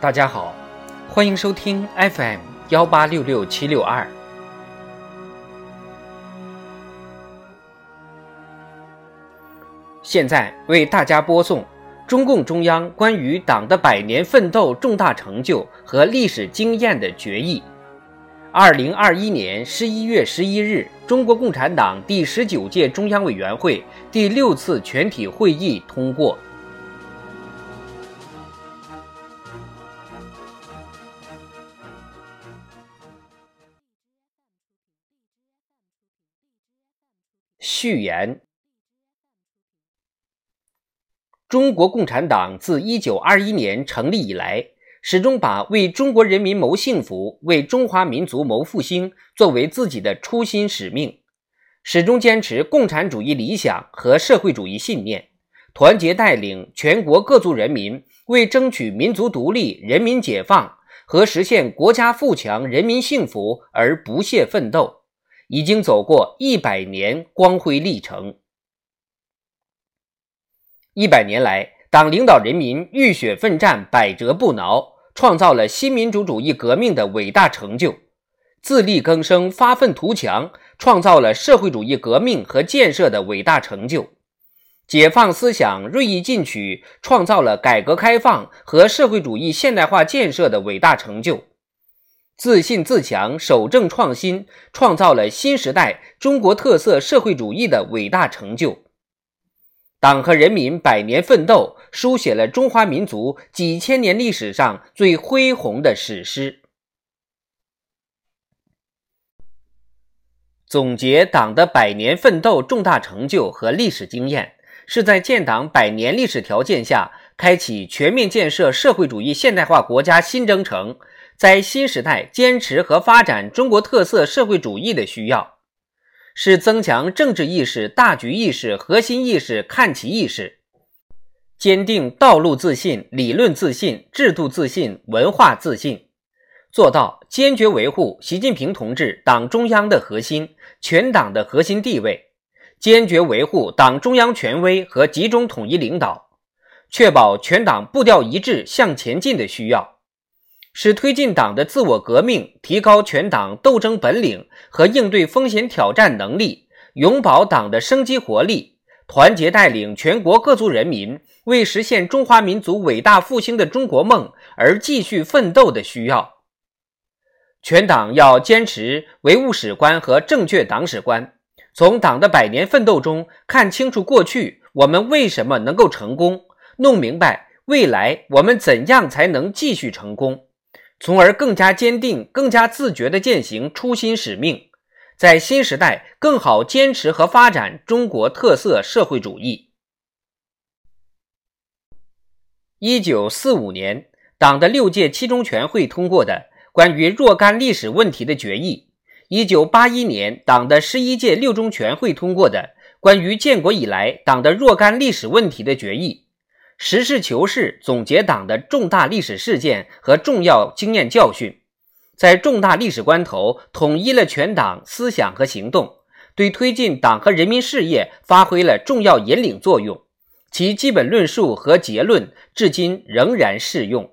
大家好，欢迎收听 FM 幺八六六七六二。现在为大家播送中共中央关于党的百年奋斗重大成就和历史经验的决议。二零二一年十一月十一日，中国共产党第十九届中央委员会第六次全体会议通过。序言：中国共产党自一九二一年成立以来，始终把为中国人民谋幸福、为中华民族谋复兴作为自己的初心使命，始终坚持共产主义理想和社会主义信念，团结带领全国各族人民为争取民族独立、人民解放和实现国家富强、人民幸福而不懈奋斗。已经走过一百年光辉历程。一百年来，党领导人民浴血奋战、百折不挠，创造了新民主主义革命的伟大成就；自力更生、发愤图强，创造了社会主义革命和建设的伟大成就；解放思想锐意进取，创造了改革开放和社会主义现代化建设的伟大成就。自信自强，守正创新，创造了新时代中国特色社会主义的伟大成就。党和人民百年奋斗，书写了中华民族几千年历史上最恢宏的史诗。总结党的百年奋斗重大成就和历史经验，是在建党百年历史条件下，开启全面建设社会主义现代化国家新征程。在新时代坚持和发展中国特色社会主义的需要，是增强政治意识、大局意识、核心意识、看齐意识，坚定道路自信、理论自信、制度自信、文化自信，做到坚决维护习近平同志党中央的核心、全党的核心地位，坚决维护党中央权威和集中统一领导，确保全党步调一致向前进的需要。是推进党的自我革命，提高全党斗争本领和应对风险挑战能力，永葆党的生机活力，团结带领全国各族人民为实现中华民族伟大复兴的中国梦而继续奋斗的需要。全党要坚持唯物史观和正确党史观，从党的百年奋斗中看清楚过去我们为什么能够成功，弄明白未来我们怎样才能继续成功。从而更加坚定、更加自觉地践行初心使命，在新时代更好坚持和发展中国特色社会主义。一九四五年，党的六届七中全会通过的关于若干历史问题的决议；一九八一年，党的十一届六中全会通过的关于建国以来党的若干历史问题的决议。实事求是总结党的重大历史事件和重要经验教训，在重大历史关头统一了全党思想和行动，对推进党和人民事业发挥了重要引领作用，其基本论述和结论至今仍然适用。